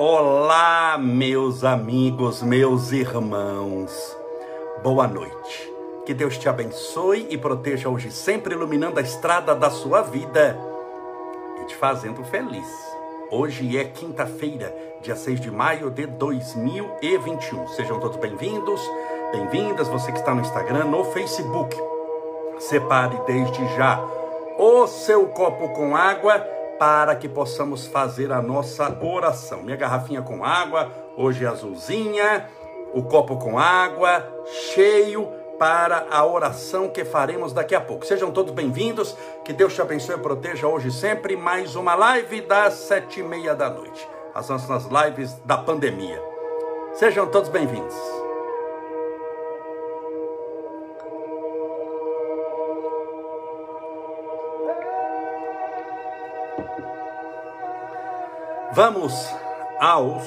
Olá, meus amigos, meus irmãos. Boa noite. Que Deus te abençoe e proteja hoje, sempre iluminando a estrada da sua vida e te fazendo feliz. Hoje é quinta-feira, dia 6 de maio de 2021. Sejam todos bem-vindos, bem-vindas, você que está no Instagram, no Facebook. Separe desde já o seu copo com água para que possamos fazer a nossa oração. Minha garrafinha com água, hoje azulzinha, o copo com água, cheio para a oração que faremos daqui a pouco. Sejam todos bem-vindos, que Deus te abençoe e proteja hoje sempre. Mais uma live das sete e meia da noite, as nossas lives da pandemia. Sejam todos bem-vindos. Vamos aos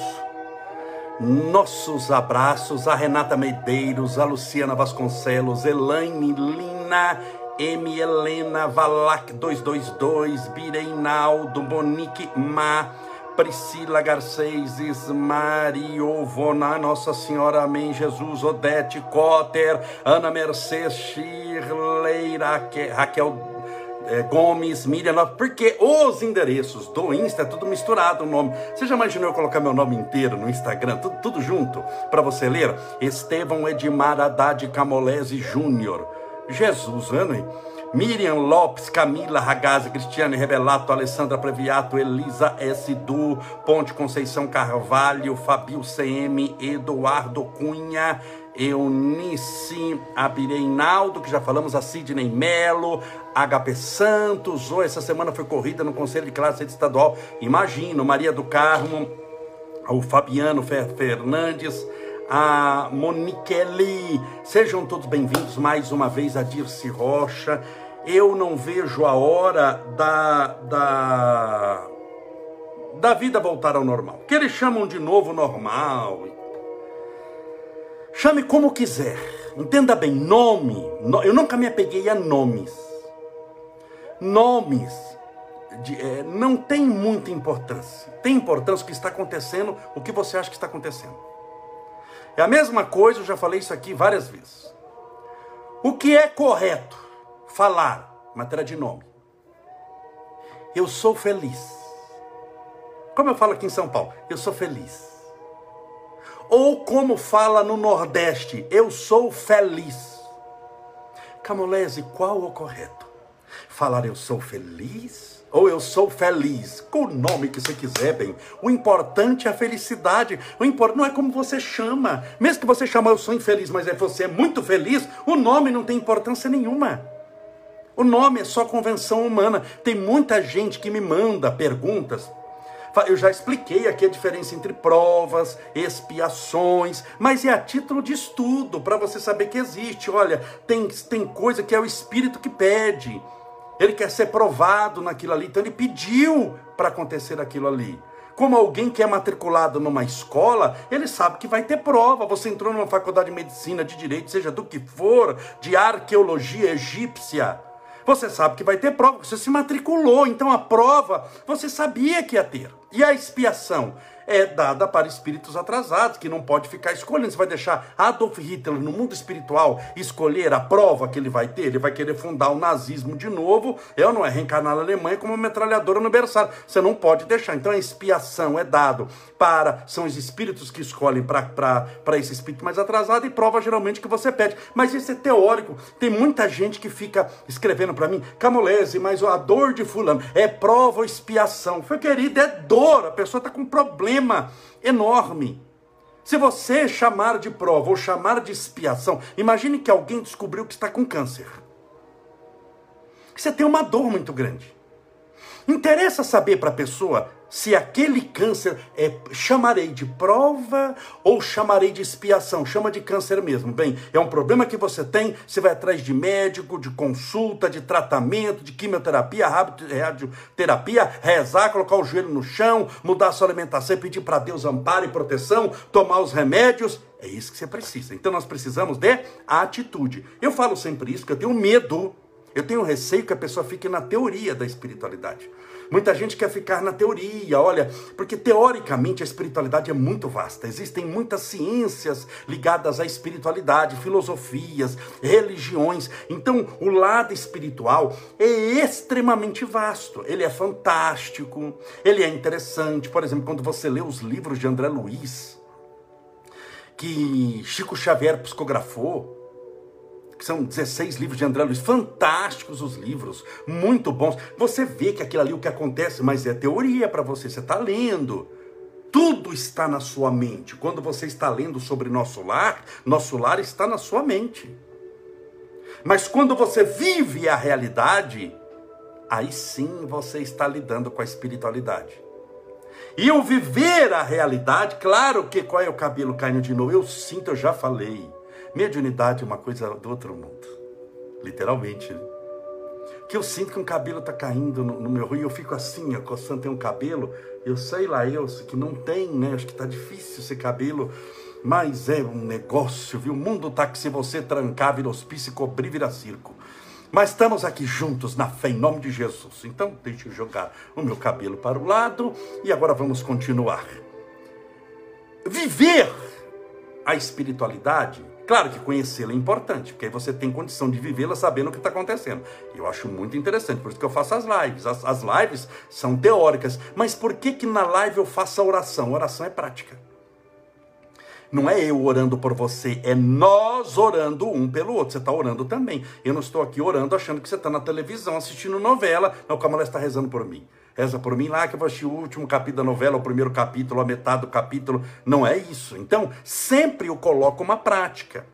nossos abraços a Renata Medeiros, a Luciana Vasconcelos, Elaine Lina, M. Helena, Valac 222, Bireinaldo, Monique Ma, Priscila Garcês, Mariovona, Nossa Senhora, Amém, Jesus, Odete Cotter, Ana Mercedes, Shirley, Raquel é, Gomes, Miriam, porque os endereços do Insta é tudo misturado o nome. Você já imaginou eu colocar meu nome inteiro no Instagram, tudo, tudo junto, para você ler? Estevão Edmar Haddad Camolese Júnior. Jesus, né? Miriam Lopes, Camila Ragazzi, Cristiane Revelato, Alessandra Previato, Elisa S. Du, Ponte Conceição Carvalho, Fabio CM, Eduardo Cunha, Eunice Abireinaldo, que já falamos, a Sidney Melo, HP Santos, ou essa semana foi corrida no Conselho de Classe Estadual, imagino, Maria do Carmo, o Fabiano Fernandes, a Moniquele, sejam todos bem-vindos mais uma vez a Dirce Rocha, eu não vejo a hora da, da, da vida voltar ao normal. Que eles chamam de novo normal. Chame como quiser. Entenda bem, nome. Eu nunca me apeguei a nomes. Nomes de, é, não tem muita importância. Tem importância o que está acontecendo, o que você acha que está acontecendo. É a mesma coisa, eu já falei isso aqui várias vezes. O que é correto? falar, matéria de nome. Eu sou feliz. Como eu falo aqui em São Paulo, eu sou feliz. Ou como fala no Nordeste, eu sou feliz. Camolese, qual o correto? Falar eu sou feliz ou eu sou feliz? Com o nome que você quiser, bem. O importante é a felicidade. O importante não é como você chama. Mesmo que você chama eu sou infeliz, mas é você é muito feliz, o nome não tem importância nenhuma. O nome é só convenção humana. Tem muita gente que me manda perguntas. Eu já expliquei aqui a diferença entre provas, expiações, mas é a título de estudo, para você saber que existe. Olha, tem, tem coisa que é o Espírito que pede. Ele quer ser provado naquilo ali, então ele pediu para acontecer aquilo ali. Como alguém que é matriculado numa escola, ele sabe que vai ter prova. Você entrou numa faculdade de medicina, de direito, seja do que for, de arqueologia egípcia você sabe que vai ter prova, você se matriculou, então a prova você sabia que ia ter. E a expiação? É dada para espíritos atrasados, que não pode ficar escolhendo. Você vai deixar Adolf Hitler no mundo espiritual escolher a prova que ele vai ter? Ele vai querer fundar o nazismo de novo, é ou não é? Reencarnar na Alemanha como uma metralhadora no berçário. Você não pode deixar. Então a expiação é dado para, são os espíritos que escolhem para esse espírito mais atrasado e prova geralmente que você pede. Mas isso é teórico. Tem muita gente que fica escrevendo para mim, Camolese, mas a dor de fulano é prova ou expiação. Foi querido, é dor. A pessoa está com problema problema enorme. Se você chamar de prova ou chamar de expiação, imagine que alguém descobriu que está com câncer. Você tem uma dor muito grande. Interessa saber para a pessoa se aquele câncer é chamarei de prova ou chamarei de expiação, chama de câncer mesmo. Bem, é um problema que você tem, você vai atrás de médico, de consulta, de tratamento, de quimioterapia, radioterapia, rezar, colocar o joelho no chão, mudar a sua alimentação, pedir para Deus amparo e proteção, tomar os remédios. É isso que você precisa. Então nós precisamos de atitude. Eu falo sempre isso porque eu tenho medo Eu tenho receio que a pessoa fique na teoria da espiritualidade. Muita gente quer ficar na teoria, olha, porque teoricamente a espiritualidade é muito vasta. Existem muitas ciências ligadas à espiritualidade, filosofias, religiões. Então, o lado espiritual é extremamente vasto. Ele é fantástico, ele é interessante. Por exemplo, quando você lê os livros de André Luiz, que Chico Xavier psicografou, que são 16 livros de André Luiz, fantásticos os livros, muito bons. Você vê que aquilo ali o que acontece, mas é teoria para você, você está lendo. Tudo está na sua mente. Quando você está lendo sobre nosso lar, nosso lar está na sua mente. Mas quando você vive a realidade, aí sim você está lidando com a espiritualidade. E eu viver a realidade, claro que qual é o cabelo caindo de novo? Eu sinto, eu já falei. Mediunidade é uma coisa do outro mundo. Literalmente, né? Que eu sinto que um cabelo está caindo no, no, meu rio, eu fico assim, coçando, tem um cabelo, eu sei lá, eu, que não tem, né? Acho que está difícil esse cabelo, mas é um negócio, viu? O mundo tá que se você trancar, vira hospício, cobrir, vira circo. Mas estamos aqui juntos na fé, em nome de Jesus. Então, deixe eu jogar o meu cabelo para o lado e agora vamos continuar. Viver a espiritualidade Claro que conhecê-la é importante, porque aí você tem condição de vivê-la sabendo o que está acontecendo. Eu acho muito interessante, por isso que eu faço as lives. As, as, lives são teóricas, mas por que que na live eu faço a oração? A oração é prática. Não é eu orando por você, é nós orando um pelo outro. Você está orando também. Eu não estou aqui orando achando que você está na televisão assistindo novela. Não, como ela está rezando por mim. Reza por mim lá que eu vou assistir o último capítulo da novela, o primeiro capítulo, a metade do capítulo. Não é isso. Então, sempre eu coloco uma prática.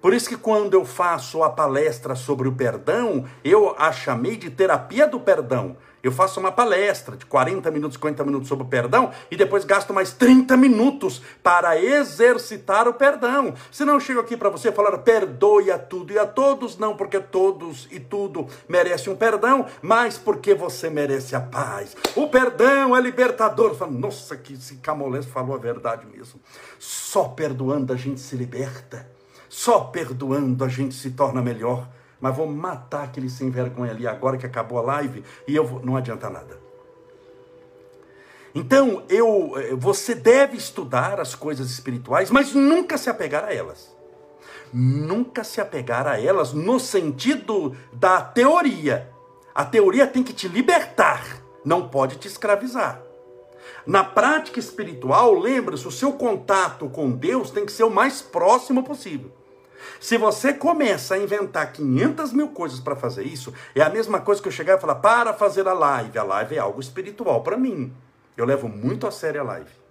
Por isso que quando eu faço a palestra sobre o perdão, eu a chamei de terapia do perdão. Eu faço uma palestra de 40 minutos, 50 minutos sobre o perdão e depois gasto mais 30 minutos para exercitar o perdão. Se não chego aqui para você falar perdoe a tudo e a todos, não porque todos e tudo merecem um perdão, mas porque você merece a paz. O perdão é libertador. Falo, Nossa, que esse Camolés falou a verdade mesmo. Só perdoando a gente se liberta. Só perdoando a gente se torna melhor mas vou matar aquele sem vergonha ali agora que acabou a live e eu vou, não adianta nada. Então, eu, você deve estudar as coisas espirituais, mas nunca se apegar a elas. Nunca se apegar a elas no sentido da teoria. A teoria tem que te libertar, não pode te escravizar. Na prática espiritual, lembre-se, o seu contato com Deus tem que ser o mais próximo possível. Se você começa a inventar 500 mil coisas para fazer isso, é a mesma coisa que eu chegar e falar para fazer a live. A live é algo espiritual para mim. Eu levo muito a sério a live.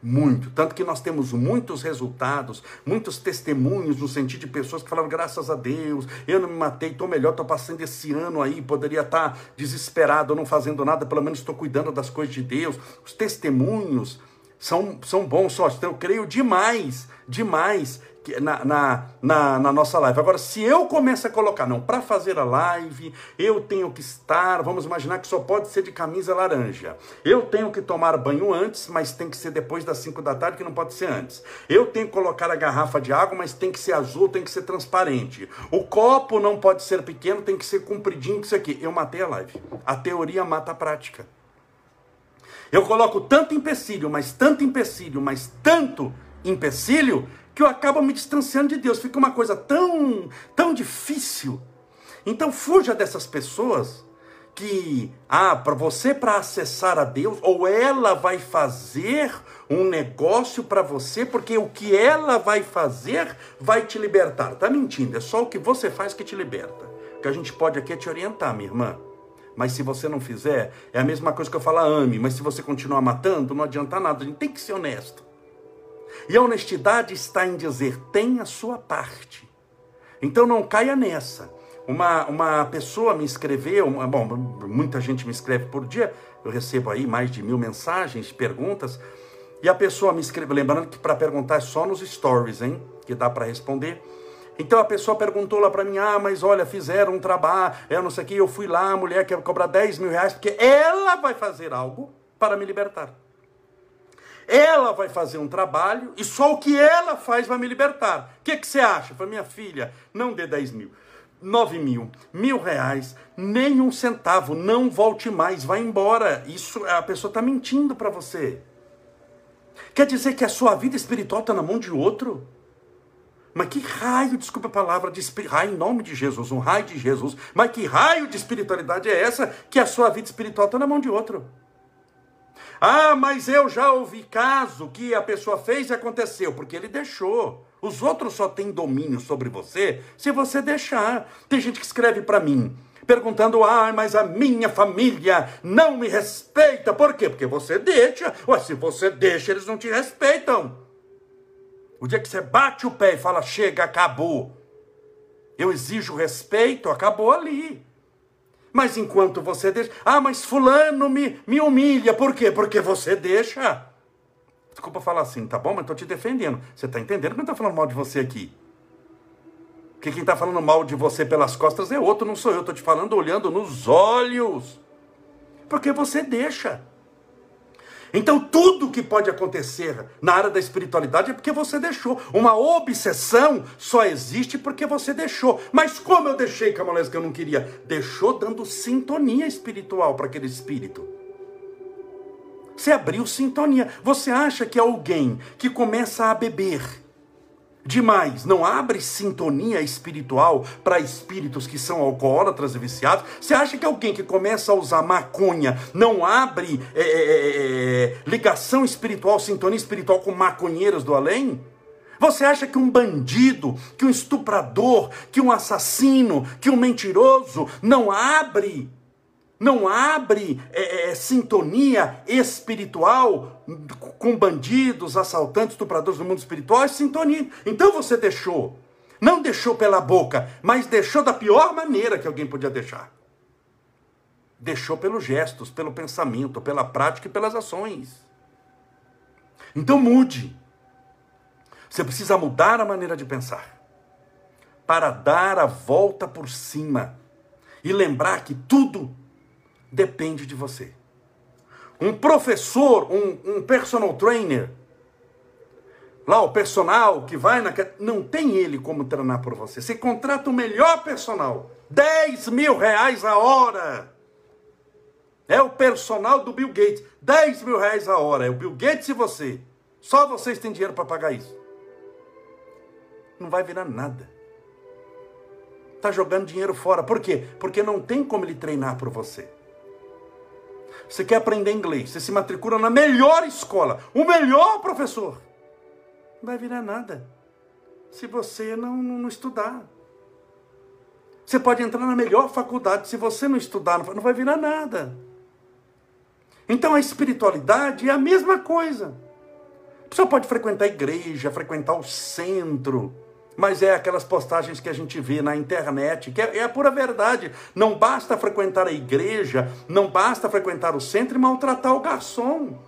Muito. Tanto que nós temos muitos resultados, muitos testemunhos no sentido de pessoas que falaram: graças a Deus, eu não me matei, estou melhor, estou passando esse ano aí, poderia estar tá desesperado, não fazendo nada, pelo menos estou cuidando das coisas de Deus. Os testemunhos são, são bons, só. Então, eu creio demais, demais na, na, na, na, nossa live. Agora, se eu começo a colocar, não, para fazer a live, eu tenho que estar, vamos imaginar que só pode ser de camisa laranja. Eu tenho que tomar banho antes, mas tem que ser depois das 5 da tarde, que não pode ser antes. Eu tenho que colocar a garrafa de água, mas tem que ser azul, tem que ser transparente. O copo não pode ser pequeno, tem que ser compridinho, isso aqui. Eu matei a live. A teoria mata a prática. Eu coloco tanto empecilho, mas tanto empecilho, mas tanto empecilho, que eu acabo me distanciando de Deus. Fica uma coisa tão, tão difícil. Então fuja dessas pessoas que, ah, para você para acessar a Deus, ou ela vai fazer um negócio para você, porque o que ela vai fazer vai te libertar. Tá mentindo, é só o que você faz que te liberta. O que a gente pode aqui é te orientar, minha irmã. Mas se você não fizer, é a mesma coisa que eu falar ame, mas se você continuar matando, não adianta nada. A gente tem que ser honesto. E a honestidade está em dizer: tem a sua parte. Então não caia nessa. Uma, uma pessoa me escreveu, bom, muita gente me escreve por dia, eu recebo aí mais de mil mensagens, perguntas, e a pessoa me escreveu, lembrando que para perguntar é só nos stories, hein, que dá para responder. Então a pessoa perguntou lá para mim, ah, mas olha, fizeram um trabalho, eu não sei o que, eu fui lá, a mulher quer cobrar 10 mil reais, porque ela vai fazer algo para me libertar. Ela vai fazer um trabalho e só o que ela faz vai me libertar. O que, que você acha? Falei, minha filha, não dê 10 mil. nove mil, mil reais, nem um centavo, não volte mais, vai embora. Isso a pessoa está mentindo para você. Quer dizer que a sua vida espiritual está na mão de outro? Mas que raio, desculpa a palavra, de raio em nome de Jesus, um raio de Jesus. Mas que raio de espiritualidade é essa que a sua vida espiritual está na mão de outro? Ah, mas eu já ouvi caso que a pessoa fez e aconteceu, porque ele deixou. Os outros só têm domínio sobre você se você deixar. Tem gente que escreve para mim, perguntando: ah, mas a minha família não me respeita. Por quê? Porque você deixa. Ué, se você deixa, eles não te respeitam. O dia que você bate o pé e fala: chega, acabou. Eu exijo respeito, acabou ali. Mas enquanto você deixa. Ah, mas Fulano me, me humilha. Por quê? Porque você deixa. Desculpa falar assim, tá bom? Mas estou te defendendo. Você está entendendo que não está falando mal de você aqui? Porque quem está falando mal de você pelas costas é outro, não sou eu. Estou te falando olhando nos olhos. Porque você deixa. Então, tudo que pode acontecer na área da espiritualidade é porque você deixou. Uma obsessão só existe porque você deixou. Mas como eu deixei, Camolés, que eu não queria? Deixou dando sintonia espiritual para aquele espírito. Você abriu sintonia. Você acha que alguém que começa a beber demais, não abre sintonia espiritual para espíritos que são alcoólatras e viciados? Você acha que alguém que começa a usar maconha não abre é, é, é, é, ligação espiritual, sintonia espiritual com maconheiros do além? Você acha que um bandido, que um estuprador, que um assassino, que um mentiroso não abre não abre é, é, sintonia espiritual com bandidos, assaltantes, estupradores do mundo espiritual, é sintonia. Então você deixou. Não deixou pela boca, mas deixou da pior maneira que alguém podia deixar. Deixou pelos gestos, pelo pensamento, pela prática e pelas ações. Então mude. Você precisa mudar a maneira de pensar para dar a volta por cima e lembrar que tudo depende de você. Um professor, um, um personal trainer, lá o personal que vai na. Não tem ele como treinar por você. Você contrata o melhor personal, 10 mil reais a hora. É o personal do Bill Gates, 10 mil reais a hora. É o Bill Gates e você. Só vocês têm dinheiro para pagar isso. Não vai virar nada. Está jogando dinheiro fora. Por quê? Porque não tem como ele treinar por você. Você quer aprender inglês, você se matricula na melhor escola, o melhor professor. Não vai virar nada se você não, não, estudar. Você pode entrar na melhor faculdade, se você não estudar, não vai virar nada. Então a espiritualidade é a mesma coisa. Pessoa pode frequentar a igreja, frequentar o centro, mas é aquelas postagens que a gente vê na internet, que é, é, a pura verdade. Não basta frequentar a igreja, não basta frequentar o centro e maltratar o garçom.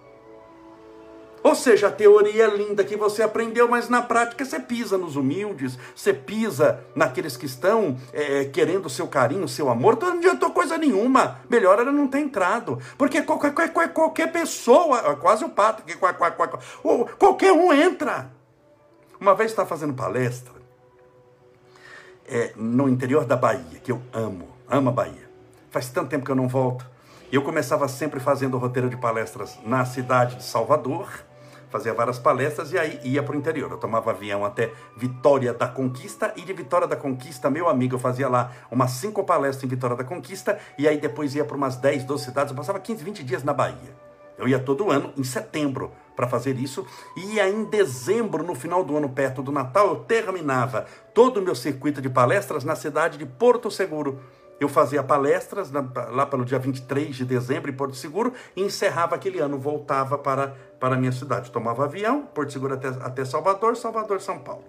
Ou seja, a teoria é linda que você aprendeu, mas na prática você pisa nos humildes, você pisa naqueles que estão é, querendo o seu carinho, o seu amor. Então não adiantou coisa nenhuma. Melhor era não ter entrado. Porque qualquer, qualquer, qualquer pessoa, quase o pato, que qualquer um entra. Uma vez está fazendo palestra, é, no interior da Bahia, que eu amo, amo a Bahia. Faz tanto tempo que eu não volto. Eu começava sempre fazendo roteiro de palestras na cidade de Salvador, fazia várias palestras e aí ia para o interior. Eu tomava avião até Vitória da Conquista e de Vitória da Conquista, meu amigo, eu fazia lá umas cinco palestras em Vitória da Conquista e aí depois ia para umas 10, 12 cidades. Eu passava 15, 20 dias na Bahia. Eu ia todo ano, em setembro, para fazer isso. E aí, em dezembro, no final do ano, perto do Natal, eu terminava todo o meu circuito de palestras na cidade de Porto Seguro. Eu fazia palestras lá pelo dia 23 de dezembro em Porto Seguro e encerrava aquele ano, voltava para, para a minha cidade. Tomava avião, Porto Seguro até, até Salvador, Salvador, São Paulo.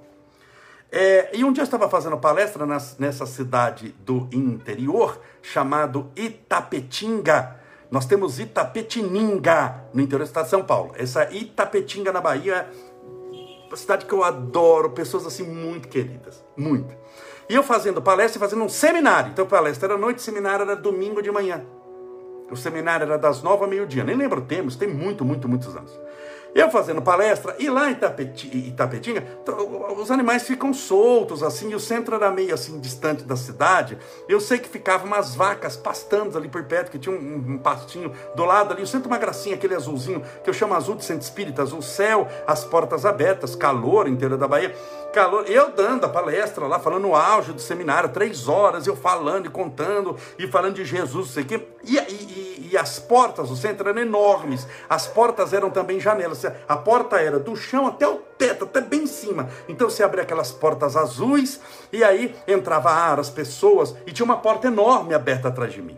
É, e um dia eu estava fazendo palestra nas, nessa cidade do interior, chamado Itapetinga, nós temos Itapetininga, no interior do estado de São Paulo. Essa Itapetinga, na Bahia, uma cidade que eu adoro, pessoas assim muito queridas, muito. E eu fazendo palestra e fazendo um seminário. Então, palestra era noite, seminário era domingo de manhã. O seminário era das nove ao meio-dia, nem lembro o termo, tem muito, muito, muitos anos. Eu fazendo palestra, e lá em Itapetinga, os animais ficam soltos, assim, e o centro era meio assim, distante da cidade. Eu sei que ficavam umas vacas pastando ali por perto, que tinha um, um pastinho do lado ali. O centro uma gracinha, aquele azulzinho, que eu chamo azul de centro espírita, azul céu, as portas abertas, calor inteiro da Bahia calor. Eu dando a palestra lá, falando no auge do seminário, três horas, eu falando e contando, e falando de Jesus, não sei o quê. E, e, e, as portas do centro eram enormes. As portas eram também janelas. A porta era do chão até o teto, até bem em cima. Então você abria aquelas portas azuis, e aí entrava ar, as pessoas, e tinha uma porta enorme aberta atrás de mim.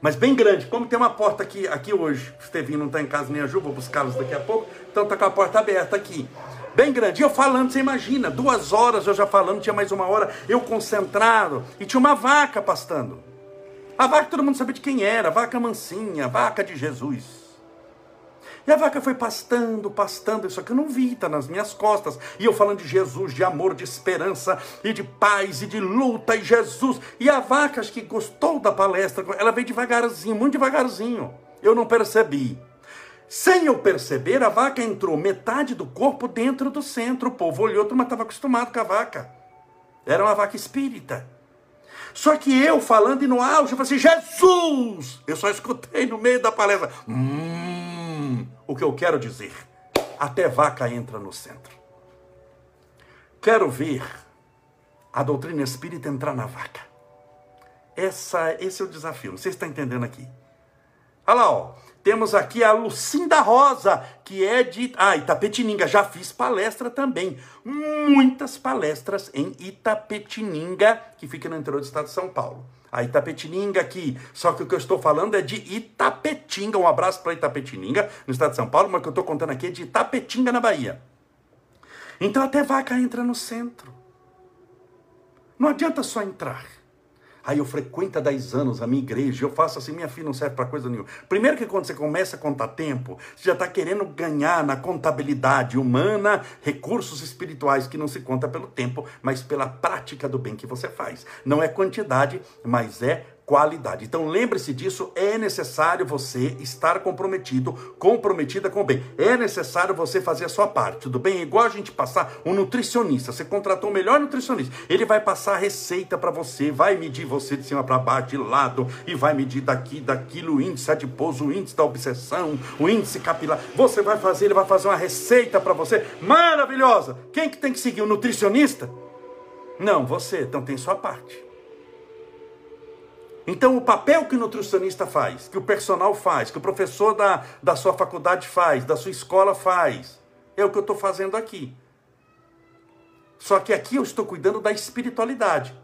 Mas bem grande, como tem uma porta aqui, aqui hoje, o Estevinho não está em casa nem a Ju, vou buscá-los daqui a pouco, então está com a porta aberta aqui bem grande. E eu falando, você imagina, duas horas eu já falando, tinha mais uma hora, eu concentrado, e tinha uma vaca pastando. A vaca todo mundo sabia de quem era, vaca mansinha, vaca de Jesus. E a vaca foi pastando, pastando, isso aqui eu não vi, está nas minhas costas. E eu falando de Jesus, de amor, de esperança, e de paz, e de luta, e Jesus. E a vaca, acho que gostou da palestra, ela veio devagarzinho, muito devagarzinho. Eu não percebi. Sem eu perceber, a vaca entrou metade do corpo dentro do centro. O povo olhou, mas estava acostumado com a vaca. Era uma vaca espírita. Só que eu falando e no auge, eu falei assim, Jesus! Eu só escutei no meio da palestra. Hum, o que eu quero dizer. Até vaca entra no centro. Quero ver a doutrina espírita entrar na vaca. Essa, esse é o desafio. Você está entendendo aqui? Olha lá, ó. Temos aqui a Lucinda Rosa, que é de ah, Itapetininga. Já fiz palestra também. Muitas palestras em Itapetininga, que fica no interior do estado de São Paulo. A Itapetininga aqui. Só que o que eu estou falando é de Itapetinga. Um abraço para Itapetininga, no estado de São Paulo, mas o que eu estou contando aqui é de Itapetinga, na Bahia. Então até vaca entra no centro. Não adianta só entrar. Aí eu frequento há 10 anos a minha igreja, eu faço assim, minha filha não serve para coisa nenhuma. Primeiro que quando você começa a contar tempo, você já está querendo ganhar na contabilidade humana recursos espirituais que não se conta pelo tempo, mas pela prática do bem que você faz. Não é quantidade, mas é qualidade. Então lembre-se disso, é necessário você estar comprometido, comprometida com o bem. É necessário você fazer a sua parte, tudo bem? É igual a gente passar um nutricionista, você contratou o melhor nutricionista, ele vai passar a receita para você, vai medir você de cima para baixo, de lado, e vai medir daqui, daquilo, o índice adiposo, o índice da obsessão, o índice capilar. Você vai fazer, ele vai fazer uma receita para você maravilhosa. Quem que tem que seguir o nutricionista? Não, você, então tem sua parte. Então, o papel que o nutricionista faz, que o personal faz, que o professor da, da sua faculdade faz, da sua escola faz, é o que eu estou fazendo aqui. Só que aqui eu estou cuidando da espiritualidade.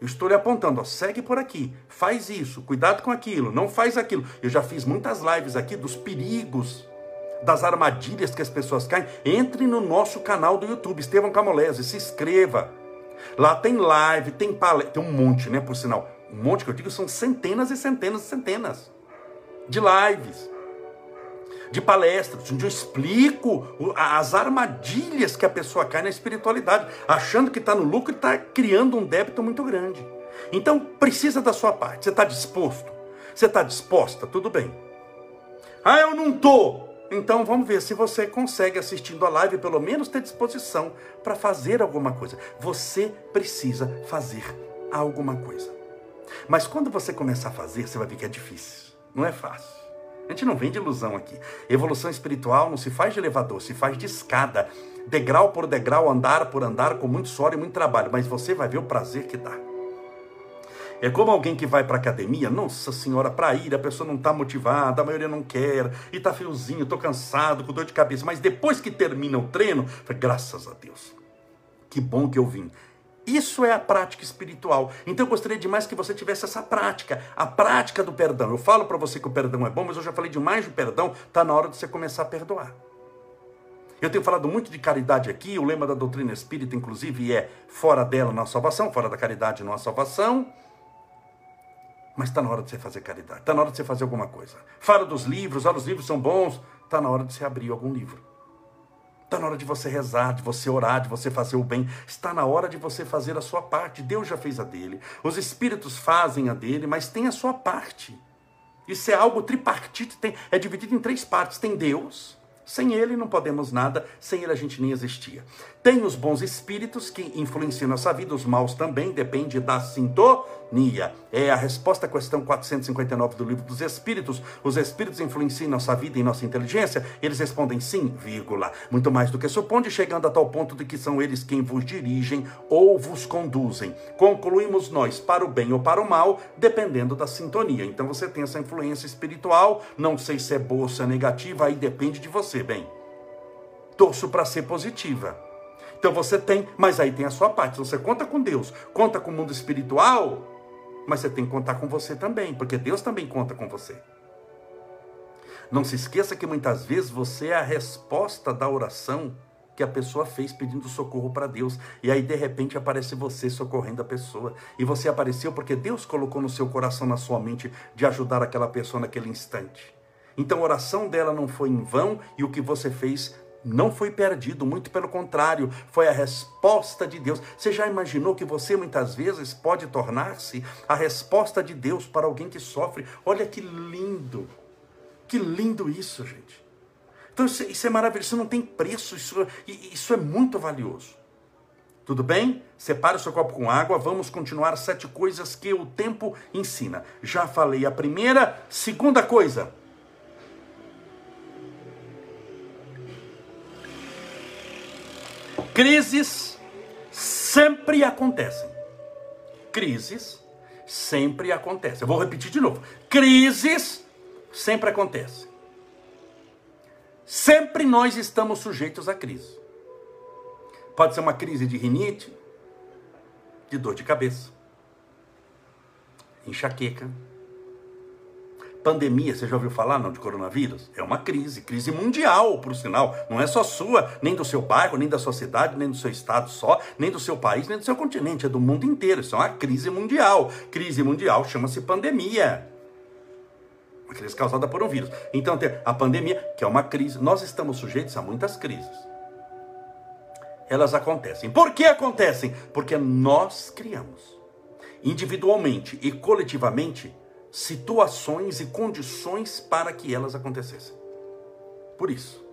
Eu estou lhe apontando, ó, segue por aqui, faz isso, cuidado com aquilo, não faz aquilo. Eu já fiz muitas lives aqui dos perigos, das armadilhas que as pessoas caem. Entre no nosso canal do YouTube, Estevão Camolese, se inscreva. Lá tem live, tem palestra, tem um monte, né, por sinal um monte que eu digo são centenas e centenas e centenas de lives, de palestras, onde eu explico as armadilhas que a pessoa cai na espiritualidade, achando que está no lucro e está criando um débito muito grande. Então precisa da sua parte. Você está disposto? Você está disposta? Tudo bem. Ah, eu não estou. Então vamos ver se você consegue, assistindo a live, pelo menos ter disposição para fazer alguma coisa. Você precisa fazer alguma coisa. Mas quando você começar a fazer, você vai ver que é difícil. Não é fácil. A gente não vem de ilusão aqui. Evolução espiritual não se faz de elevador, se faz de escada. Degrau por degrau, andar por andar, com muito suor e muito trabalho. Mas você vai ver o prazer que dá. É como alguém que vai para academia, nossa senhora, para ir, a pessoa não está motivada, a maioria não quer, e está friozinho, estou cansado, com dor de cabeça. Mas depois que termina o treino, graças a Deus, que bom que eu vim. Isso é a prática espiritual. Então eu gostaria demais que você tivesse essa prática, a prática do perdão. Eu falo para você que o perdão é bom, mas eu já falei demais do perdão, está na hora de você começar a perdoar. Eu tenho falado muito de caridade aqui, o lema da doutrina espírita, inclusive, é fora dela não há salvação, fora da caridade não há salvação. Mas está na hora de você fazer caridade, está na hora de você fazer alguma coisa. Fala dos livros, olha, os livros são bons, está na hora de você abrir algum livro. Está na hora de você rezar, de você orar, de você fazer o bem. Está na hora de você fazer a sua parte. Deus já fez a dele. Os espíritos fazem a dele, mas tem a sua parte. Isso é algo tripartite, tem, é dividido em três partes. Tem Deus, sem ele não podemos nada, sem ele a gente nem existia. Tem os bons espíritos que influenciam nossa vida, os maus também, depende da sintonia. É a resposta à questão 459 do livro dos Espíritos. Os espíritos influenciam nossa vida e nossa inteligência? Eles respondem sim, vírgula. Muito mais do que suponde, chegando a tal ponto de que são eles quem vos dirigem ou vos conduzem. Concluímos nós para o bem ou para o mal, dependendo da sintonia. Então você tem essa influência espiritual, não sei se é boa ou se é negativa, aí depende de você, bem. Torço para ser positiva. Então você tem, mas aí tem a sua parte. Você conta com Deus, conta com o mundo espiritual, mas você tem que contar com você também, porque Deus também conta com você. Não se esqueça que muitas vezes você é a resposta da oração que a pessoa fez pedindo socorro para Deus. E aí de repente aparece você socorrendo a pessoa. E você apareceu porque Deus colocou no seu coração, na sua mente, de ajudar aquela pessoa naquele instante. Então a oração dela não foi em vão e o que você fez não foi perdido, muito pelo contrário, foi a resposta de Deus. Você já imaginou que você muitas vezes pode tornar-se a resposta de Deus para alguém que sofre? Olha que lindo, que lindo isso, gente. Então isso, isso é maravilhoso, isso não tem preço, isso, isso é muito valioso. Tudo bem? Separe o seu copo com água. Vamos continuar sete coisas que o tempo ensina. Já falei a primeira. Segunda coisa Crises sempre acontecem. Crises sempre acontecem. Eu vou repetir de novo. Crises sempre acontecem. Sempre nós estamos sujeitos a crise. Pode ser uma crise de rinite, de dor de cabeça, enxaqueca, Pandemia, você já ouviu falar não de coronavírus? É uma crise, crise mundial, por sinal. Não é só sua, nem do seu bairro, nem da sua cidade, nem do seu estado só, nem do seu país, nem do seu continente, é do mundo inteiro. Isso é uma crise mundial. Crise mundial chama-se pandemia. Uma crise causada por um vírus. Então a pandemia, que é uma crise. Nós estamos sujeitos a muitas crises. Elas acontecem. Por que acontecem? Porque nós criamos, individualmente e coletivamente, situações e condições para que elas acontecessem. Por isso,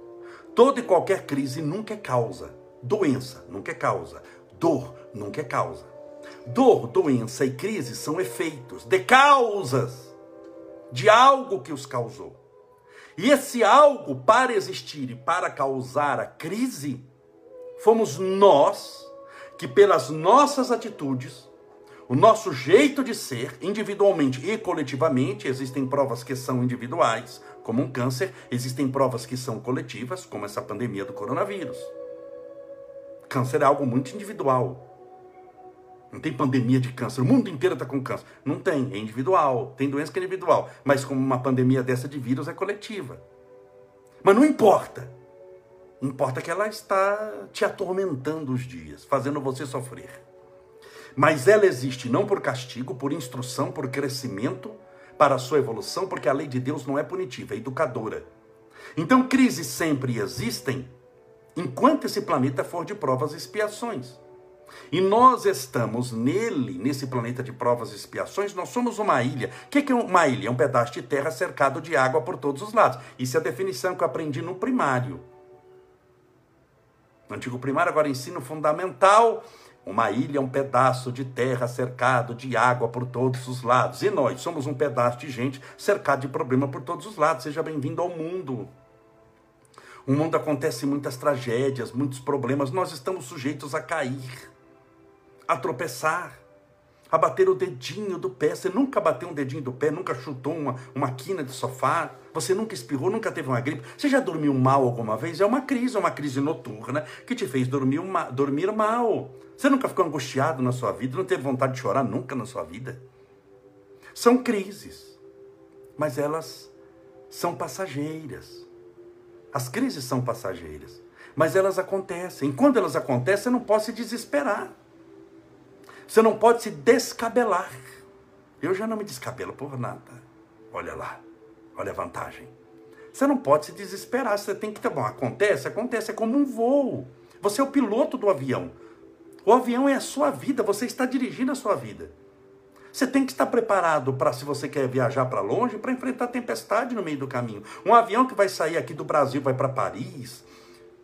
toda e qualquer crise nunca é causa, doença nunca é causa, dor nunca é causa. Dor, doença e crise são efeitos de causas de algo que os causou. E esse algo, para existir e para causar a crise, fomos nós que, pelas nossas atitudes, o nosso jeito de ser, individualmente e coletivamente, existem provas que são individuais, como um câncer, existem provas que são coletivas, como essa pandemia do coronavírus. Câncer é algo muito individual. Não tem pandemia de câncer, o mundo inteiro está com câncer. Não tem, é individual, tem doença que é individual, mas como uma pandemia dessa de vírus é coletiva. Mas não importa. Importa que ela está te atormentando os dias, fazendo você sofrer. Mas ela existe não por castigo, por instrução, por crescimento, para a sua evolução, porque a lei de Deus não é punitiva, é educadora. Então, crises sempre existem enquanto esse planeta for de provas e expiações. E nós estamos nele, nesse planeta de provas e expiações, nós somos uma ilha. O que é uma ilha? É um pedaço de terra cercado de água por todos os lados. Isso é a definição que eu aprendi no primário. No antigo primário, agora ensino fundamental, uma ilha é um pedaço de terra cercado de água por todos os lados. E nós somos um pedaço de gente cercado de problema por todos os lados. Seja bem-vindo ao mundo. O mundo acontece muitas tragédias, muitos problemas. Nós estamos sujeitos a cair, a tropeçar, a bater o dedinho do pé. Você nunca bateu um dedinho do pé, nunca chutou uma, uma quina de sofá, você nunca espirrou, nunca teve uma gripe. Você já dormiu mal alguma vez? É uma crise, é uma crise noturna que te fez dormir, dormir mal. Você nunca ficou angustiado na sua vida? Não teve vontade de chorar nunca na sua vida? São crises, mas elas são passageiras. As crises são passageiras, mas elas acontecem. Quando elas acontecem, você não pode se desesperar. Você não pode se descabelar. Eu já não me descabelo por nada. Olha lá, olha a vantagem. Você não pode se desesperar, você tem que. Bom, acontece, acontece, é como um voo. Você é o piloto do avião. O avião é a sua vida, você está dirigindo a sua vida. Você tem que estar preparado para, se você quer viajar para longe, para enfrentar tempestade no meio do caminho. Um avião que vai sair aqui do Brasil, vai para Paris,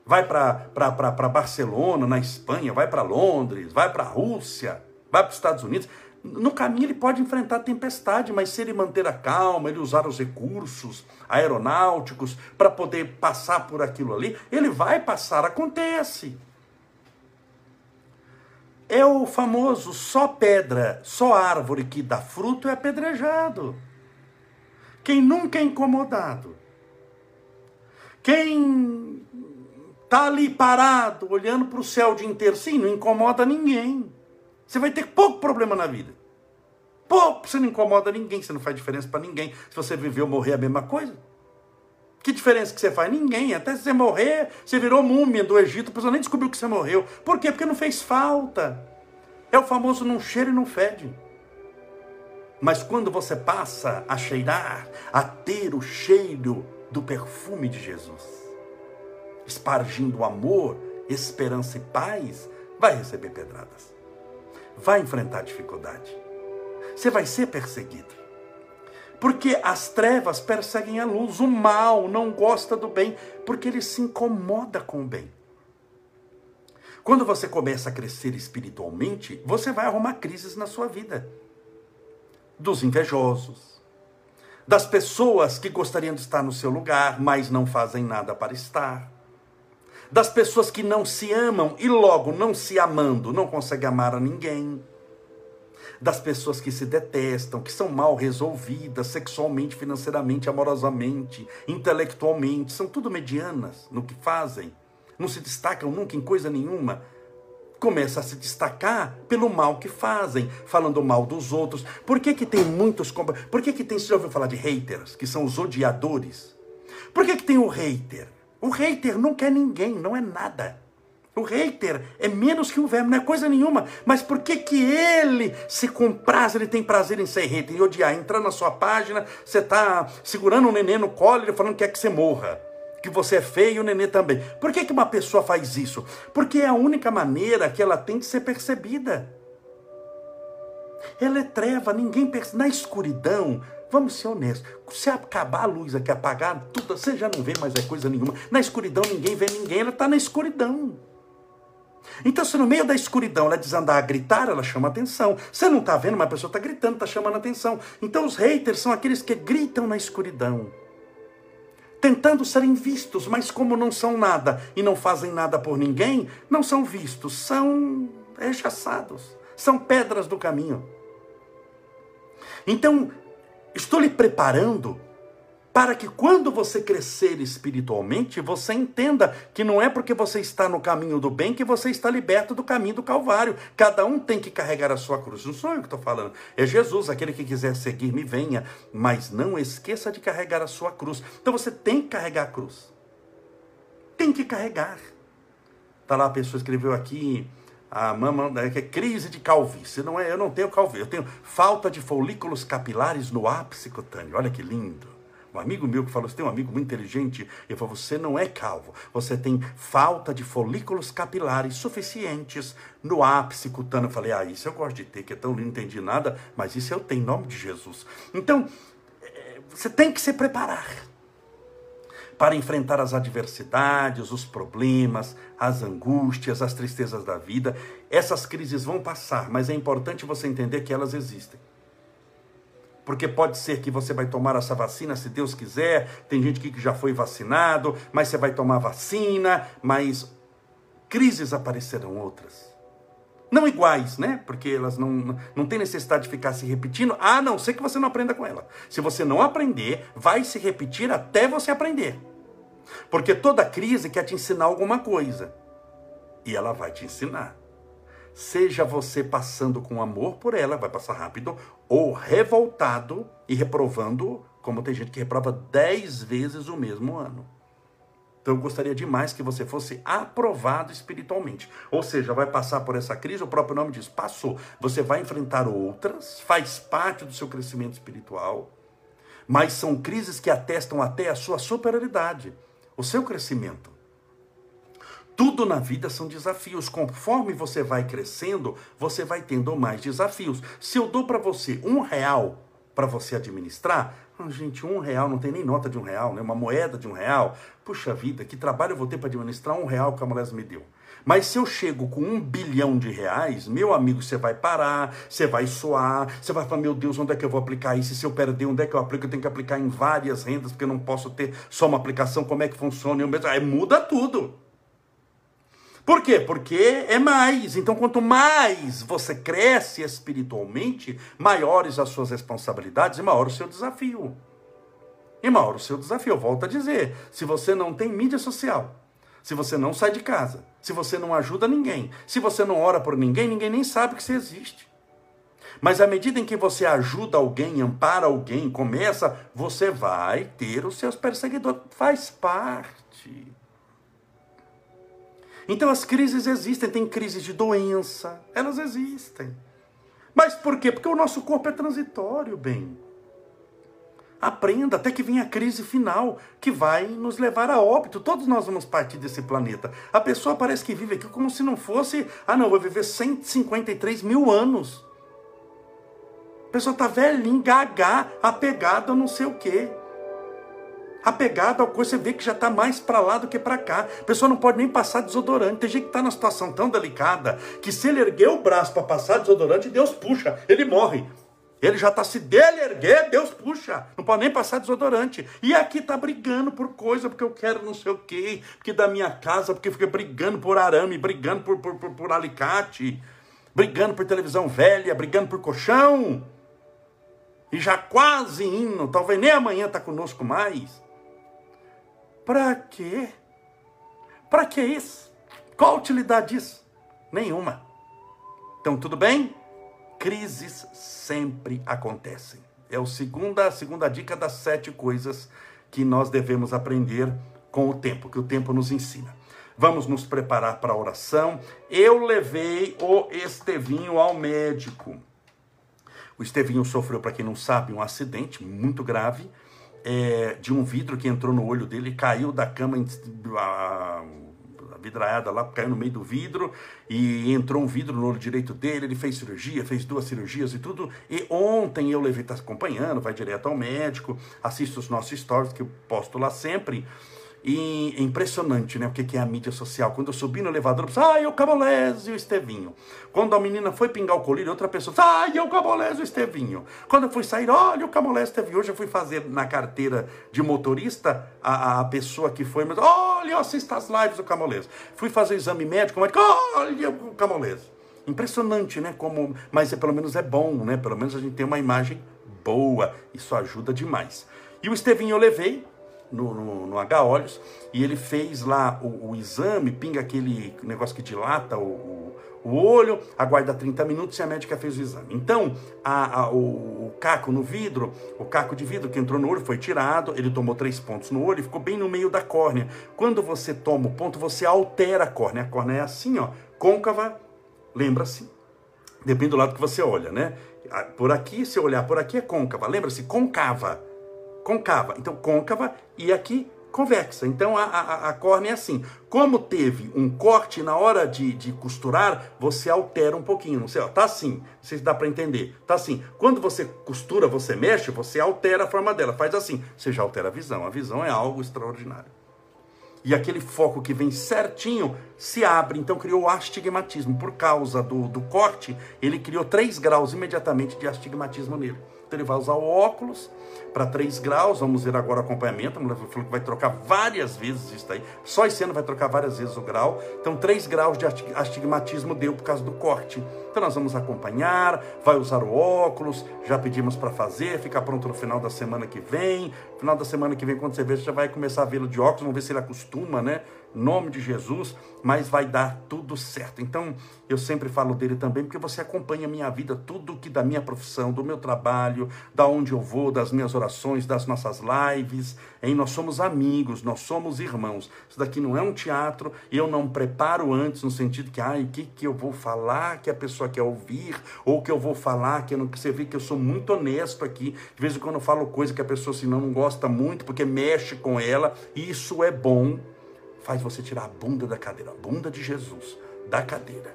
vai para Barcelona, na Espanha, vai para Londres, vai para a Rússia, vai para os Estados Unidos. No caminho ele pode enfrentar tempestade, mas se ele manter a calma, ele usar os recursos aeronáuticos para poder passar por aquilo ali, ele vai passar. Acontece. É o famoso só pedra, só árvore que dá fruto é apedrejado. Quem nunca é incomodado, quem está ali parado, olhando para o céu o dia inteiro, sim, não incomoda ninguém. Você vai ter pouco problema na vida. Pouco, você não incomoda ninguém, você não faz diferença para ninguém. Se você viveu ou morrer, é a mesma coisa. Que diferença que você faz? Ninguém. Até se você morrer, você virou múmia do Egito, a pessoa nem descobriu que você morreu. Por quê? Porque não fez falta. É o famoso não cheira e não fede. Mas quando você passa a cheirar, a ter o cheiro do perfume de Jesus, espargindo amor, esperança e paz, vai receber pedradas. Vai enfrentar dificuldade. Você vai ser perseguido. Porque as trevas perseguem a luz, o mal não gosta do bem, porque ele se incomoda com o bem. Quando você começa a crescer espiritualmente, você vai arrumar crises na sua vida. Dos invejosos, das pessoas que gostariam de estar no seu lugar, mas não fazem nada para estar. Das pessoas que não se amam e logo não se amando não conseguem amar a ninguém das pessoas que se detestam, que são mal resolvidas sexualmente, financeiramente, amorosamente, intelectualmente, são tudo medianas no que fazem, não se destacam nunca em coisa nenhuma. Começa a se destacar pelo mal que fazem, falando mal dos outros. Por que, que tem muitos. Por que, que tem. Você já ouviu falar de haters, que são os odiadores? Por que, que tem o hater? O hater não quer ninguém, não é nada. O hater é menos que um verme, não é coisa nenhuma. Mas por que que ele se compraz, ele tem prazer em ser hater, em odiar? Entrar na sua página, você está segurando um nenê no colo, ele falando que quer que você morra. Que você é feio e o nenê também. Por que, que uma pessoa faz isso? Porque é a única maneira que ela tem de ser percebida. Ela é treva, ninguém percebe. Na escuridão, vamos ser honestos. Se acabar a luz aqui, apagar tudo, você já não vê mais é coisa nenhuma. Na escuridão ninguém vê ninguém, ela está na escuridão. Então, se no meio da escuridão ela desandar a gritar, ela chama atenção. Você não está vendo, mas a pessoa está gritando, está chamando atenção. Então, os haters são aqueles que gritam na escuridão, tentando serem vistos, mas como não são nada e não fazem nada por ninguém, não são vistos, são rechaçados, são pedras do caminho. Então, estou lhe preparando para que quando você crescer espiritualmente, você entenda que não é porque você está no caminho do bem que você está liberto do caminho do Calvário. Cada um tem que carregar a sua cruz. Não sou eu que estou falando, é Jesus. Aquele que quiser seguir-me, venha, mas não esqueça de carregar a sua cruz. Então você tem que carregar a cruz. Tem que carregar. Está lá a pessoa escreveu aqui, a mama, né, é crise de calvície. Não é, eu não tenho calvície, eu tenho falta de folículos capilares no ápice cutâneo. Olha que lindo. Um amigo meu que falou, você tem um amigo muito inteligente, ele falou, você não é calvo, você tem falta de folículos capilares suficientes no ápice cutâneo. Eu falei, ah, isso eu gosto de ter, que é tão lindo, não entendi nada, mas isso eu tenho, em nome de Jesus. Então, eh, você tem que se preparar para enfrentar as adversidades, os problemas, as angústias, as tristezas da vida. Essas crises vão passar, mas é importante você entender que elas existem porque pode ser que você vai tomar essa vacina se Deus quiser. Tem gente que já foi vacinado, mas você vai tomar vacina, mas crises aparecerão outras. Não iguais, né? Porque elas não, não tem necessidade de ficar se repetindo, a não ser que você não aprenda com ela. Se você não aprender, vai se repetir até você aprender. Porque toda crise quer te ensinar alguma coisa. E ela vai te ensinar. Seja você passando com amor por ela, vai passar rápido, ou revoltado e reprovando, como tem gente que reprova dez vezes o mesmo ano. Então eu gostaria demais que você fosse aprovado espiritualmente. Ou seja, vai passar por essa crise, o próprio nome diz, passou. Você vai enfrentar outras, faz parte do seu crescimento espiritual, mas são crises que atestam até a sua superioridade, o seu crescimento. Tudo na vida são desafios. Conforme você vai crescendo, você vai tendo mais desafios. Se eu dou para você um real para você administrar, ah, gente, um real não tem nem nota de um real, né? Uma moeda de um real. Puxa vida, que trabalho eu vou ter para administrar um real que a mulher me deu. Mas se eu chego com um bilhão de reais, meu amigo, você vai parar, você vai soar, você vai falar, meu Deus, onde é que eu vou aplicar isso? Se eu perder, onde é que eu aplico? Eu tenho que aplicar em várias rendas, porque eu não posso ter só uma aplicação, como é que funciona? Eu mesmo... Aí muda tudo. Por quê? Porque é mais. Então, quanto mais você cresce espiritualmente, maiores as suas responsabilidades e maior o seu desafio. E maior o seu desafio. Volto a dizer: se você não tem mídia social, se você não sai de casa, se você não ajuda ninguém, se você não ora por ninguém, ninguém nem sabe que você existe. Mas à medida em que você ajuda alguém, ampara alguém, começa, você vai ter os seus perseguidores. Faz parte. Então as crises existem, tem crises de doença, elas existem. Mas por quê? Porque o nosso corpo é transitório, bem. Aprenda até que venha a crise final, que vai nos levar a óbito. Todos nós vamos partir desse planeta. A pessoa parece que vive aqui como se não fosse. Ah, não, vou viver 153 mil anos. A pessoa está velhinha, gaga, apegada a não sei o quê. Apegada a coisa, você vê que já está mais para lá do que para cá. A pessoa não pode nem passar desodorante. Tem gente que está numa situação tão delicada que se ele erguer o braço para passar desodorante, Deus puxa, ele morre. Ele já está se dele erguer, Deus puxa. Não pode nem passar desodorante. E aqui está brigando por coisa, porque eu quero não sei o quê, porque da minha casa, porque fica brigando por arame, brigando por, por, por, por alicate, brigando por televisão velha, brigando por colchão. E já quase indo, talvez nem amanhã está conosco mais. Para quê? Para que isso? Qual a utilidade disso? Nenhuma. Então, tudo bem? crises sempre acontecem. É a segunda, a segunda dica das sete coisas que nós devemos aprender com o tempo, que o tempo nos ensina. Vamos nos preparar para a oração. Eu levei o Estevinho ao médico. O Estevinho sofreu, para quem não sabe, um acidente muito grave é, de um vidro que entrou no olho dele, caiu da cama, a, vidraiada lá, caiu no meio do vidro e entrou um vidro no olho direito dele. Ele fez cirurgia, fez duas cirurgias e tudo. E ontem eu levei, tá acompanhando, vai direto ao médico, assiste os nossos stories que eu posto lá sempre. E é impressionante, né? O que é a mídia social. Quando eu subi no elevador, eu pensei, ai, o Cabolésio e o Estevinho. Quando a menina foi pingar o colírio, outra pessoa, ai, o Cabolésio e o Estevinho. Quando eu fui sair, olha o Cabolésio e o Estevinho. Hoje eu fui fazer na carteira de motorista, a, a pessoa que foi, mas, olha, eu assisto as lives do Camolésio. Fui fazer o exame médico, mas, olha o Camolésio. Impressionante, né? Como, mas é, pelo menos é bom, né? Pelo menos a gente tem uma imagem boa. Isso ajuda demais. E o Estevinho eu levei, no, no, no H-Olhos e ele fez lá o, o, exame, pinga aquele negócio que dilata o, o, o, olho, aguarda 30 minutos e a médica fez o exame. Então, a, a, o, caco no vidro, o caco de vidro que entrou no olho foi tirado, ele tomou três pontos no olho e ficou bem no meio da córnea. Quando você toma o ponto, você altera a córnea. A córnea é assim, ó, côncava, lembra-se, depende do lado que você olha, né? Por aqui, se eu olhar por aqui é côncava, lembra-se, concava concava. Então, côncava e aqui convexa. Então, a, a, a córnea é assim. Como teve um corte na hora de, de costurar, você altera um pouquinho. Não sei, ó, tá assim. Não sei se dá para entender. Tá assim. Quando você costura, você mexe, você altera a forma dela. Faz assim. Você já altera a visão. A visão é algo extraordinário. E aquele foco que vem certinho se abre. Então criou o astigmatismo. Por causa do, do corte, ele criou 3 graus imediatamente de astigmatismo nele. Então ele vai usar o óculos para 3 graus. Vamos ver agora o acompanhamento. A mulher falou que vai trocar várias vezes isso aí. Só esse ano vai trocar várias vezes o grau. Então, 3 graus de astigmatismo deu por causa do corte. Então, nós vamos acompanhar, vai usar o óculos. Já pedimos para fazer, fica pronto no final da semana que vem. Final da semana que vem, quando você ver, você já vai começar a vê-lo de óculos. Vamos ver se ele acostuma, né? Nome de Jesus, mas vai dar tudo certo. Então, eu sempre falo dele também, porque você acompanha a minha vida, tudo que da minha profissão, do meu trabalho, da onde eu vou, das minhas orações, das nossas lives. Hein? Nós somos amigos, nós somos irmãos. Isso daqui não é um teatro, eu não preparo antes, no sentido que, ai, o que, que eu vou falar que a pessoa quer ouvir, ou que eu vou falar que eu não. Você vê que eu sou muito honesto aqui. De vez em quando eu falo coisa que a pessoa assim, não, gosta muito, porque mexe com ela, e isso é bom faz você tirar a bunda da cadeira, a bunda de Jesus da cadeira.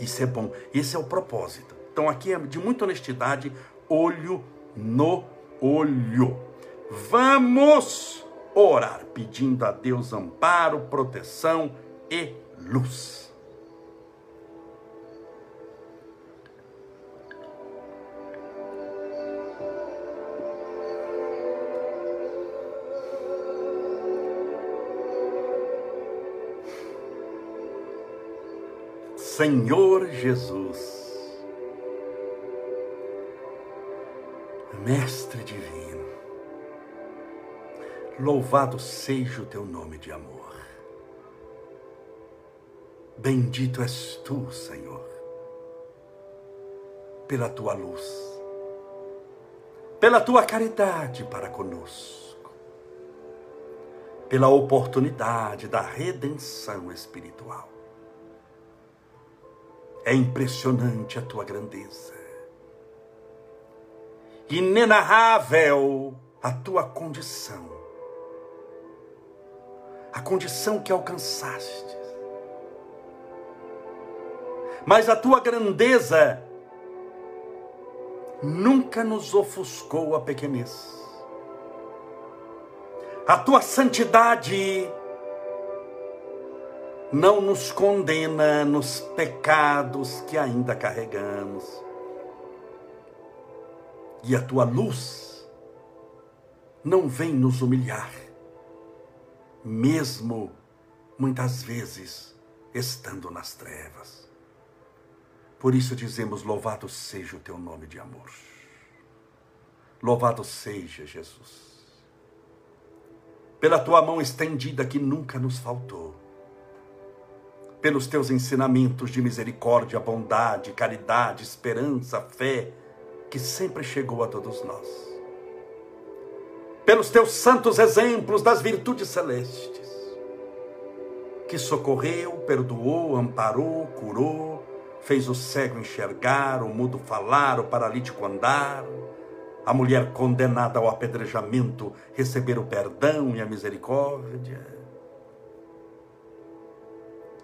Isso é bom, esse é o propósito. Então aqui é de muita honestidade, olho no olho. Vamos orar pedindo a Deus amparo, proteção e luz. Senhor Jesus, Mestre Divino, louvado seja o teu nome de amor. Bendito és tu, Senhor, pela tua luz, pela tua caridade para conosco, pela oportunidade da redenção espiritual. É impressionante a tua grandeza. Inenarrável a tua condição. A condição que alcançaste. Mas a tua grandeza nunca nos ofuscou a pequenez. A tua santidade não nos condena nos pecados que ainda carregamos. E a tua luz não vem nos humilhar, mesmo muitas vezes estando nas trevas. Por isso dizemos: Louvado seja o teu nome de amor. Louvado seja Jesus. Pela tua mão estendida que nunca nos faltou pelos teus ensinamentos de misericórdia, bondade, caridade, esperança, fé, que sempre chegou a todos nós. Pelos teus santos exemplos das virtudes celestes, que socorreu, perdoou, amparou, curou, fez o cego enxergar, o mudo falar, o paralítico andar, a mulher condenada ao apedrejamento receber o perdão e a misericórdia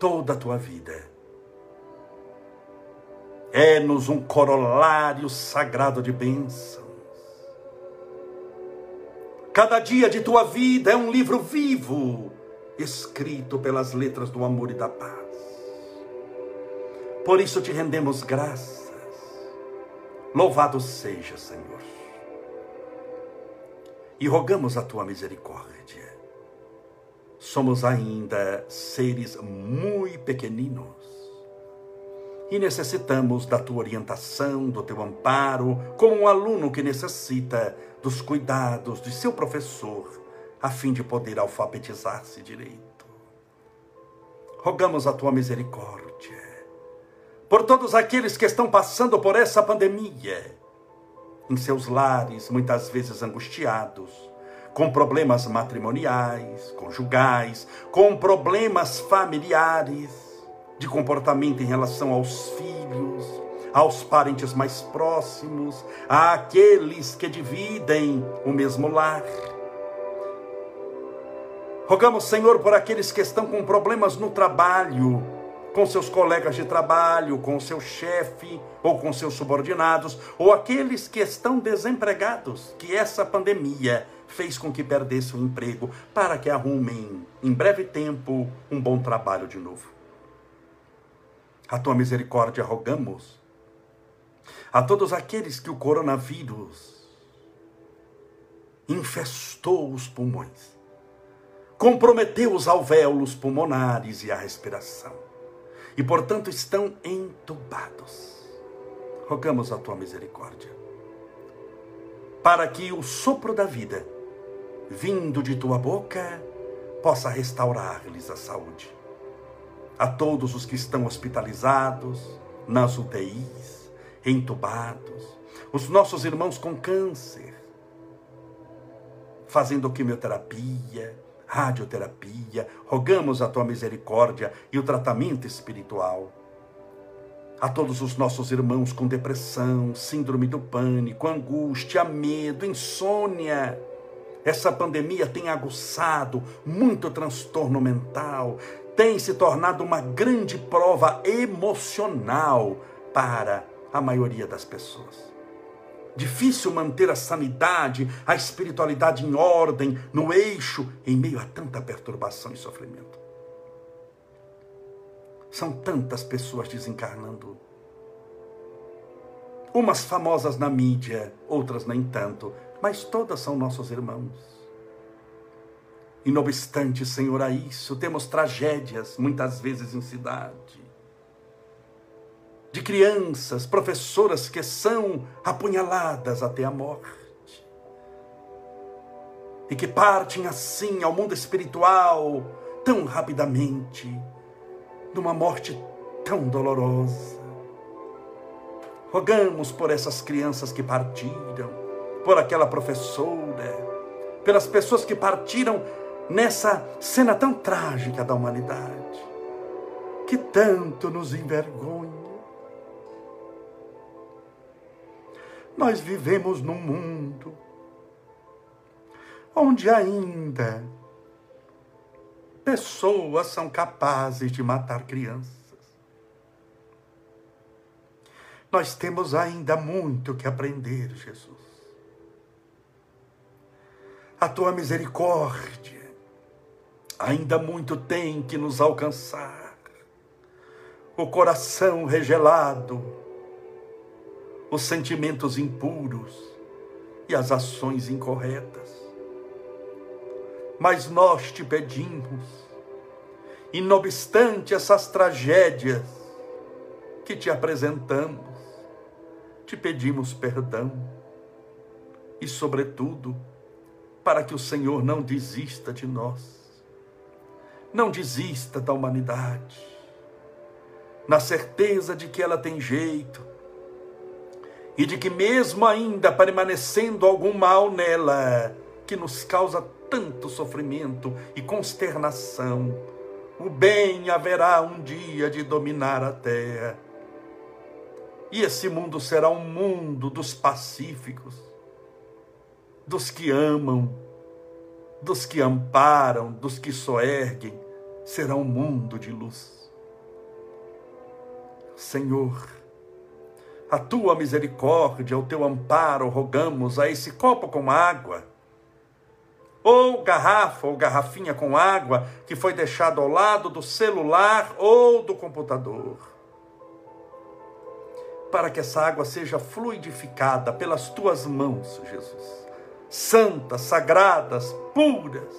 toda a tua vida. É-nos um corolário sagrado de bênçãos. Cada dia de tua vida é um livro vivo, escrito pelas letras do amor e da paz. Por isso te rendemos graças. Louvado seja, Senhor. E rogamos a tua misericórdia somos ainda seres muito pequeninos e necessitamos da tua orientação, do teu amparo, como um aluno que necessita dos cuidados de seu professor, a fim de poder alfabetizar-se direito. Rogamos a tua misericórdia por todos aqueles que estão passando por essa pandemia, em seus lares, muitas vezes angustiados com problemas matrimoniais, conjugais, com problemas familiares, de comportamento em relação aos filhos, aos parentes mais próximos, àqueles que dividem o mesmo lar. Rogamos, Senhor, por aqueles que estão com problemas no trabalho, com seus colegas de trabalho, com seu chefe ou com seus subordinados, ou aqueles que estão desempregados, que essa pandemia fez com que perdesse o emprego, para que arrumem em breve tempo um bom trabalho de novo. A tua misericórdia rogamos a todos aqueles que o coronavírus infestou os pulmões, comprometeu os alvéolos pulmonares e a respiração, e portanto estão entubados. Rogamos a tua misericórdia, para que o sopro da vida vindo de tua boca, possa restaurar-lhes a saúde. A todos os que estão hospitalizados, nas UTIs, entubados, os nossos irmãos com câncer, fazendo quimioterapia, radioterapia, rogamos a tua misericórdia e o tratamento espiritual. A todos os nossos irmãos com depressão, síndrome do pânico, angústia, medo, insônia, Essa pandemia tem aguçado muito transtorno mental, tem se tornado uma grande prova emocional para a maioria das pessoas. Difícil manter a sanidade, a espiritualidade em ordem, no eixo, em meio a tanta perturbação e sofrimento. São tantas pessoas desencarnando. Umas famosas na mídia, outras nem tanto, mas todas são nossos irmãos. E não obstante, Senhor, a isso, temos tragédias, muitas vezes em cidade de crianças, professoras que são apunhaladas até a morte. E que partem assim ao mundo espiritual tão rapidamente, numa morte tão dolorosa. Rogamos por essas crianças que partiram, por aquela professora, pelas pessoas que partiram nessa cena tão trágica da humanidade, que tanto nos envergonha Nós vivemos num mundo onde ainda pessoas são capazes de matar crianças. Nós temos ainda muito que aprender, Jesus. A tua misericórdia ainda muito tem que nos alcançar. O coração regelado, os sentimentos impuros e as ações incorretas. Mas nós te pedimos, e não obstante essas tragédias que te apresentamos, te pedimos perdão e, sobretudo, para que o Senhor não desista de nós, não desista da humanidade, na certeza de que ela tem jeito, e de que, mesmo ainda permanecendo algum mal nela, que nos causa tanto sofrimento e consternação, o bem haverá um dia de dominar a terra. E esse mundo será um mundo dos pacíficos, dos que amam, dos que amparam, dos que soerguem, será um mundo de luz. Senhor, a tua misericórdia, o teu amparo, rogamos a esse copo com água, ou garrafa ou garrafinha com água que foi deixado ao lado do celular ou do computador. Para que essa água seja fluidificada pelas tuas mãos, Jesus, santas, sagradas, puras.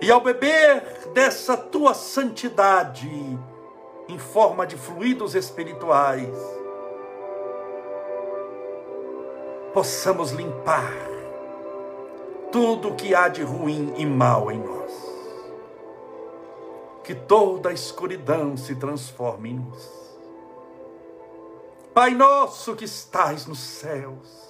E ao beber dessa tua santidade, em forma de fluidos espirituais, possamos limpar tudo o que há de ruim e mal em nós. Que toda a escuridão se transforme em luz. Pai nosso que estais nos céus,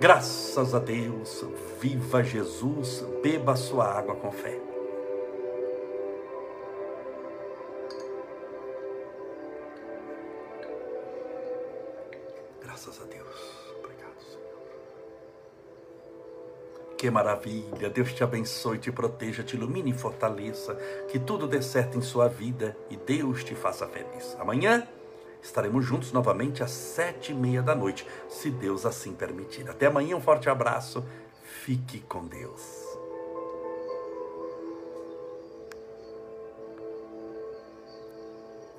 Graças a Deus, viva Jesus, beba sua água com fé. Graças a Deus. Obrigado, Senhor. Que maravilha. Deus te abençoe, te proteja, te ilumine e fortaleça. Que tudo dê certo em sua vida e Deus te faça feliz. Amanhã estaremos juntos novamente às sete e meia da noite, se Deus assim permitir. Até amanhã, um forte abraço. Fique com Deus.